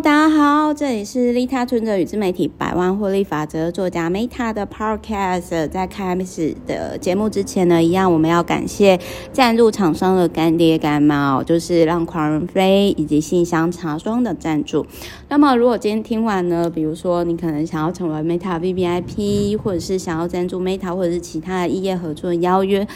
大家好，这里是利他存折与自媒体百万获利法则作家 Meta 的 Podcast。在开始的节目之前呢，一样我们要感谢赞助厂商的干爹干妈，就是让狂人飞以及信箱茶庄的赞助。那么，如果今天听完呢，比如说你可能想要成为 Meta VVIP，或者是想要赞助 Meta，或者是其他的异业合作的邀约。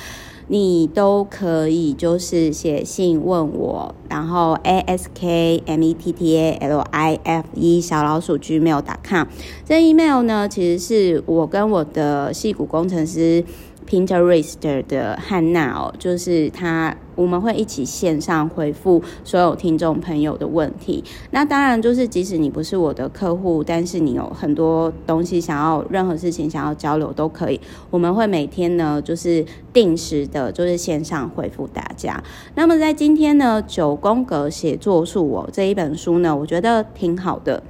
你都可以，就是写信问我，然后 a s k m e t t a l i f e 小老鼠 gmail.com。这 email 呢，其实是我跟我的戏骨工程师。Pinterest 的汉娜哦，就是她，我们会一起线上回复所有听众朋友的问题。那当然，就是即使你不是我的客户，但是你有很多东西想要，任何事情想要交流都可以。我们会每天呢，就是定时的，就是线上回复大家。那么在今天呢，九宫格写作术哦，这一本书呢，我觉得挺好的。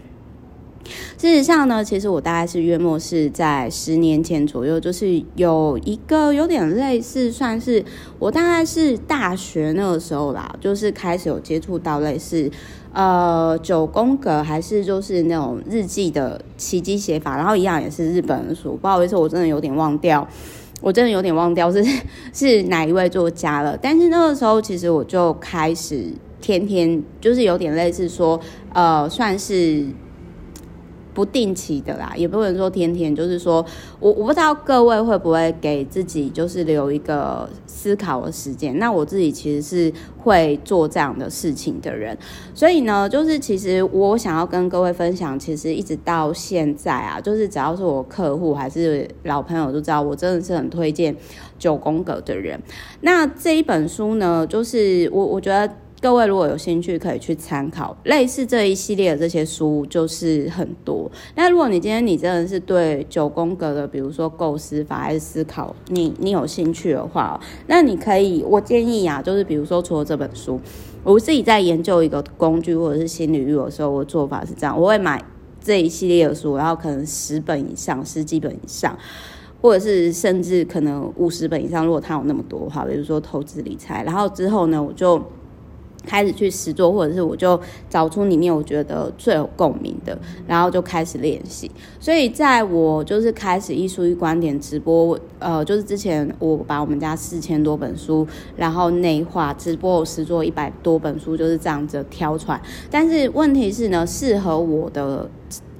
事实上呢，其实我大概是约莫是在十年前左右，就是有一个有点类似，算是我大概是大学那个时候啦，就是开始有接触到类似呃九宫格，还是就是那种日记的奇迹写法，然后一样也是日本的书，不好意思，我真的有点忘掉，我真的有点忘掉是 是哪一位作家了。但是那个时候，其实我就开始天天就是有点类似说，呃，算是。不定期的啦，也不能说天天，就是说我我不知道各位会不会给自己就是留一个思考的时间。那我自己其实是会做这样的事情的人，所以呢，就是其实我想要跟各位分享，其实一直到现在啊，就是只要是我客户还是老朋友都知道，我真的是很推荐九宫格的人。那这一本书呢，就是我我觉得。各位如果有兴趣，可以去参考类似这一系列的这些书，就是很多。那如果你今天你真的是对九宫格的，比如说构思法还是思考，你你有兴趣的话，那你可以，我建议啊，就是比如说除了这本书，我自己在研究一个工具或者是新领域的时候，我做法是这样，我会买这一系列的书，然后可能十本以上，十几本以上，或者是甚至可能五十本以上，如果它有那么多的话，比如说投资理财，然后之后呢，我就。开始去实作，或者是我就找出里面我觉得最有共鸣的，然后就开始练习。所以在我就是开始艺术与观点直播，呃，就是之前我把我们家四千多本书，然后内化直播，我实做一百多本书，就是这样子挑出来。但是问题是呢，适合我的。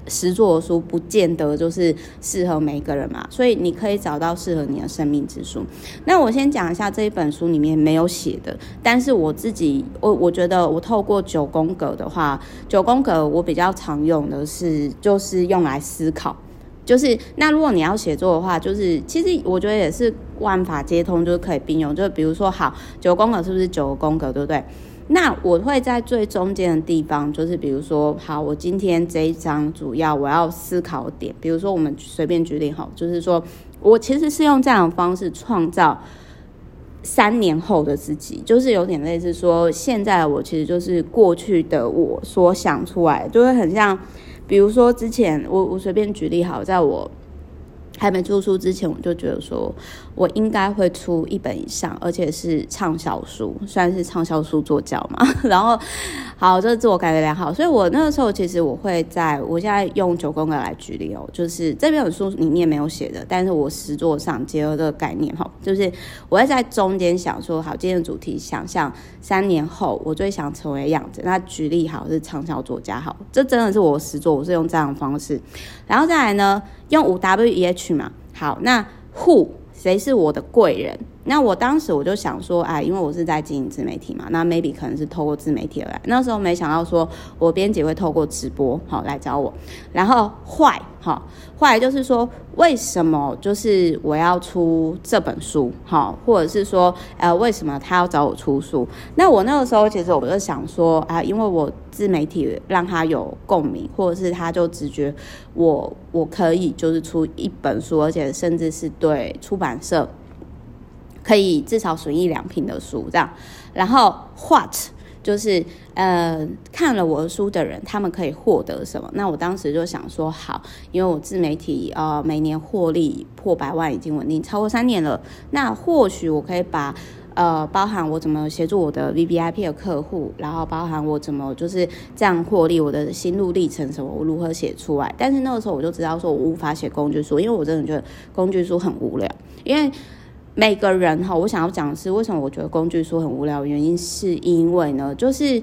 实作的书不见得就是适合每一个人嘛，所以你可以找到适合你的生命之书。那我先讲一下这一本书里面没有写的，但是我自己我我觉得我透过九宫格的话，九宫格我比较常用的是就是用来思考，就是那如果你要写作的话，就是其实我觉得也是万法皆通，就是可以并用。就比如说好，九宫格是不是九宫格，对不对？那我会在最中间的地方，就是比如说，好，我今天这一章主要我要思考点，比如说我们随便举例好，就是说我其实是用这样的方式创造三年后的自己，就是有点类似说，现在我其实就是过去的我所想出来，就会很像，比如说之前我我随便举例好，在我。还没出书之前，我就觉得说，我应该会出一本以上，而且是畅销书，算是畅销书作家嘛。然后，好，这自我感觉良好，所以我那个时候其实我会在，我现在用九宫格来举例哦，就是这本书里面没有写的，但是我实作上结合这个概念哈，就是我会在中间想说，好，今天的主题想象三年后我最想成为的样子，那举例好是畅销作家，好，这真的是我实作，我是用这样的方式，然后再来呢，用五 W E H 嘛，好，那 Who 谁是我的贵人？那我当时我就想说，哎，因为我是在经营自媒体嘛，那 maybe 可能是透过自媒体而来。那时候没想到说我编辑会透过直播好来找我，然后坏好坏就是说为什么就是我要出这本书好，或者是说呃为什么他要找我出书？那我那个时候其实我就想说啊，因为我。自媒体让他有共鸣，或者是他就直觉我我可以就是出一本书，而且甚至是对出版社可以至少损一两瓶的书这样。然后 what 就是呃看了我的书的人，他们可以获得什么？那我当时就想说好，因为我自媒体呃每年获利破百万已经稳定超过三年了，那或许我可以把。呃，包含我怎么协助我的 VVIP 的客户，然后包含我怎么就是这样获利，我的心路历程什么，我如何写出来。但是那个时候我就知道说我无法写工具书，因为我真的觉得工具书很无聊。因为每个人哈，我想要讲的是为什么我觉得工具书很无聊，原因是因为呢，就是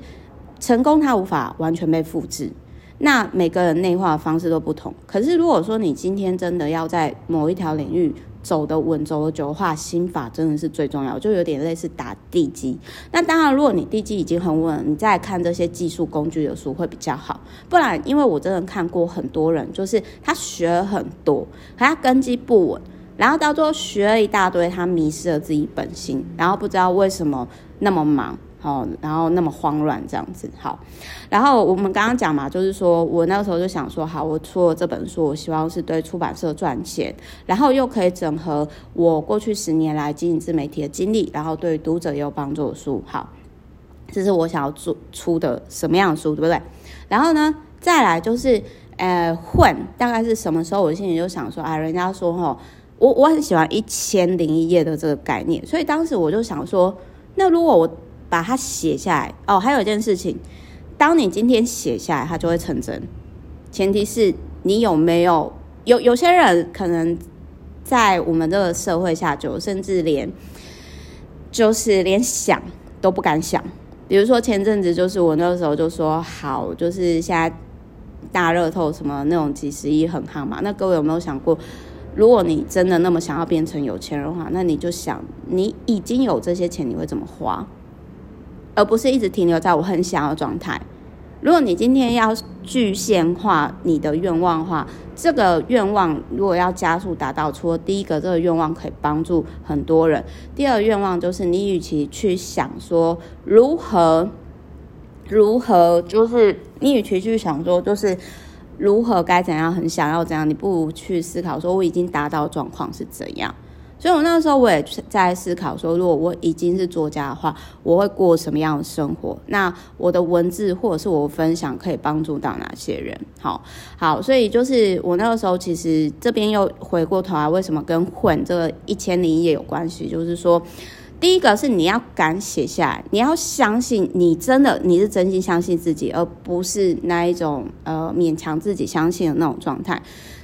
成功它无法完全被复制。那每个人内化的方式都不同。可是如果说你今天真的要在某一条领域，走得稳，走得久的话，心法真的是最重要，就有点类似打地基。那当然，如果你地基已经很稳，你再看这些技术工具的书会比较好。不然，因为我真的看过很多人，就是他学了很多，可他根基不稳，然后到最后学了一大堆，他迷失了自己本心，然后不知道为什么那么忙。好，然后那么慌乱这样子，好，然后我们刚刚讲嘛，就是说我那个时候就想说，好，我出了这本书，我希望是对出版社赚钱，然后又可以整合我过去十年来经营自媒体的经历，然后对读者也有帮助的书，好，这是我想要做出的什么样的书，对不对？然后呢，再来就是，呃，混大概是什么时候？我心里就想说，哎，人家说哈，我我很喜欢一千零一夜的这个概念，所以当时我就想说，那如果我把它写下来哦，还有一件事情，当你今天写下来，它就会成真。前提是你有没有有有些人可能在我们这个社会下就甚至连就是连想都不敢想。比如说前阵子，就是我那个时候就说好，就是现在大乐透什么那种几十亿很夯嘛。那各位有没有想过，如果你真的那么想要变成有钱人的话，那你就想你已经有这些钱，你会怎么花？而不是一直停留在我很想要的状态。如果你今天要具现化你的愿望的话，这个愿望如果要加速达到，除了第一个这个愿望可以帮助很多人，第二个愿望就是你与其去想说如何如何，就是你与其去想说就是如何该怎样，很想要怎样，你不如去思考说我已经达到状况是怎样。所以，我那个时候我也在思考说，如果我已经是作家的话，我会过什么样的生活？那我的文字或者是我分享可以帮助到哪些人？好，好，所以就是我那个时候其实这边又回过头来，为什么跟混这个一千零一夜有关系？就是说，第一个是你要敢写下来，你要相信你真的你是真心相信自己，而不是那一种呃勉强自己相信的那种状态。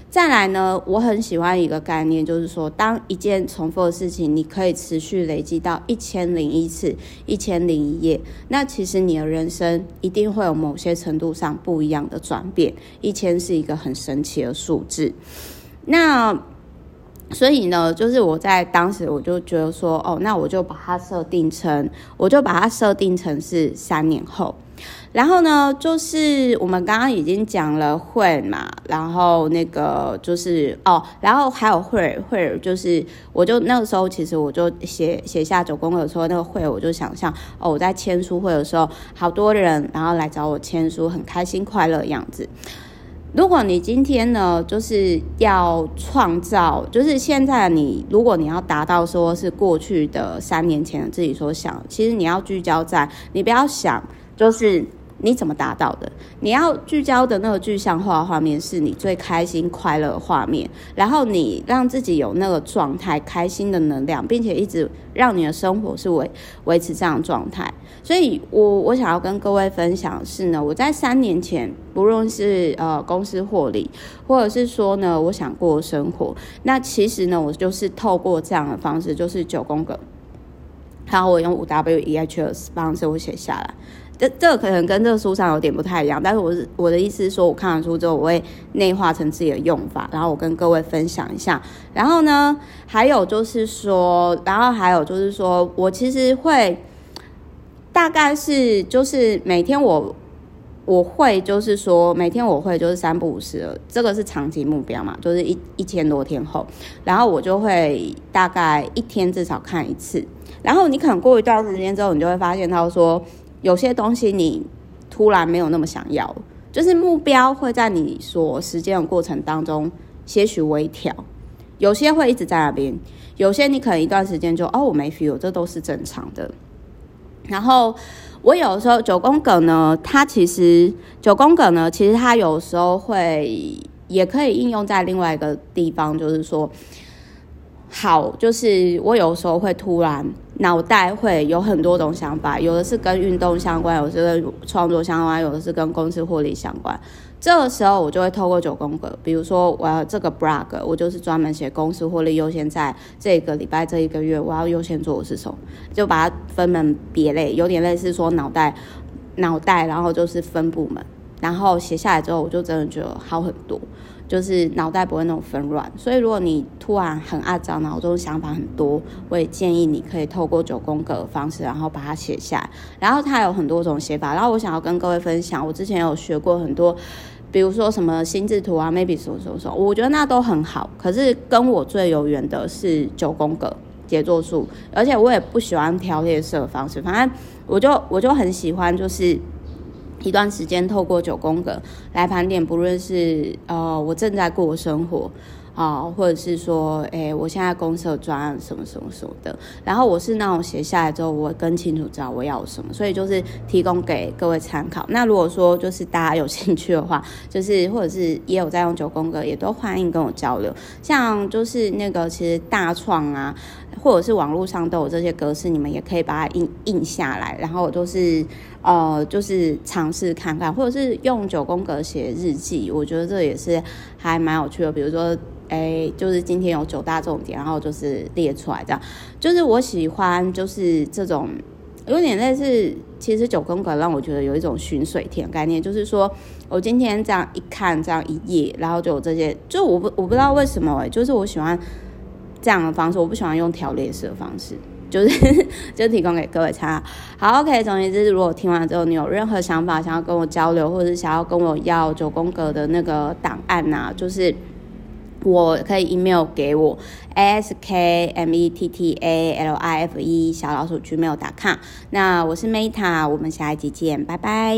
再来呢，我很喜欢一个概念，就是说，当一件重复的事情，你可以持续累积到一千零一次、一千零一夜，那其实你的人生一定会有某些程度上不一样的转变。一千是一个很神奇的数字，那所以呢，就是我在当时我就觉得说，哦，那我就把它设定成，我就把它设定成是三年后。然后呢，就是我们刚刚已经讲了会嘛，然后那个就是哦，然后还有会会，就是我就那个时候其实我就写写下九宫格说那个会，我就想象哦，我在签书会的时候，好多人然后来找我签书，很开心快乐的样子。如果你今天呢，就是要创造，就是现在你，如果你要达到说是过去的三年前的自己所想，其实你要聚焦在，你不要想就是。你怎么达到的？你要聚焦的那个具象化画面是你最开心快乐画面，然后你让自己有那个状态，开心的能量，并且一直让你的生活是维维持这样状态。所以我我想要跟各位分享的是呢，我在三年前，不论是呃公司获利，或者是说呢，我想过生活，那其实呢，我就是透过这样的方式，就是九宫格，然后我用五 W E H S 方式我写下来。这这个可能跟这个书上有点不太一样，但是我是我的意思是说，我看完书之后，我会内化成自己的用法，然后我跟各位分享一下。然后呢，还有就是说，然后还有就是说我其实会大概是就是每天我我会就是说每天我会就是三不五时了，这个是长期目标嘛，就是一一千多天后，然后我就会大概一天至少看一次。然后你可能过一段时间之后，你就会发现他说。有些东西你突然没有那么想要，就是目标会在你所实践的过程当中些许微调，有些会一直在那边，有些你可能一段时间就哦我没 feel，这都是正常的。然后我有时候九宫格呢，它其实九宫格呢，其实它有时候会也可以应用在另外一个地方，就是说，好，就是我有时候会突然。脑袋会有很多种想法，有的是跟运动相关，有的是跟创作相关，有的是跟公司获利相关。这个时候我就会透过九宫格，比如说我要这个 blog，我就是专门写公司获利优先，在这个礼拜这一个月我要优先做的是什么，就把它分门别类，有点类似说脑袋脑袋，然后就是分部门，然后写下来之后，我就真的觉得好很多。就是脑袋不会那种纷乱，所以如果你突然很阿杂，脑中想法很多，我也建议你可以透过九宫格的方式，然后把它写下来。然后它有很多种写法，然后我想要跟各位分享，我之前有学过很多，比如说什么心智图啊，maybe 什么什么什么，我觉得那都很好。可是跟我最有缘的是九宫格杰作术，而且我也不喜欢条列式的方式，反正我就我就很喜欢就是。一段时间，透过九宫格来盘点，不论是呃我正在过的生活啊、或者是说，哎、我现在公司的专案什么什么什么的，然后我是那种写下来之后，我更清楚知道我要什么，所以就是提供给各位参考。那如果说就是大家有兴趣的话，就是或者是也有在用九宫格，也都欢迎跟我交流。像就是那个其实大创啊，或者是网络上都有这些格式，你们也可以把它印印下来，然后我都是。呃，就是尝试看看，或者是用九宫格写日记，我觉得这也是还蛮有趣的。比如说，哎，就是今天有九大重点，然后就是列出来这样。就是我喜欢，就是这种有点类似，其实九宫格让我觉得有一种寻水田概念，就是说我今天这样一看，这样一页，然后就有这些，就我不我不知道为什么哎，就是我喜欢这样的方式，我不喜欢用条列式的方式。就是就提供给各位参考。好，OK。总而言之，如果听完之后你有任何想法，想要跟我交流，或者是想要跟我要九宫格的那个档案呐、就是我可以 email 给我 askmettalife 小老鼠 gmail.com。那我是 Meta，我们下一集见，拜拜。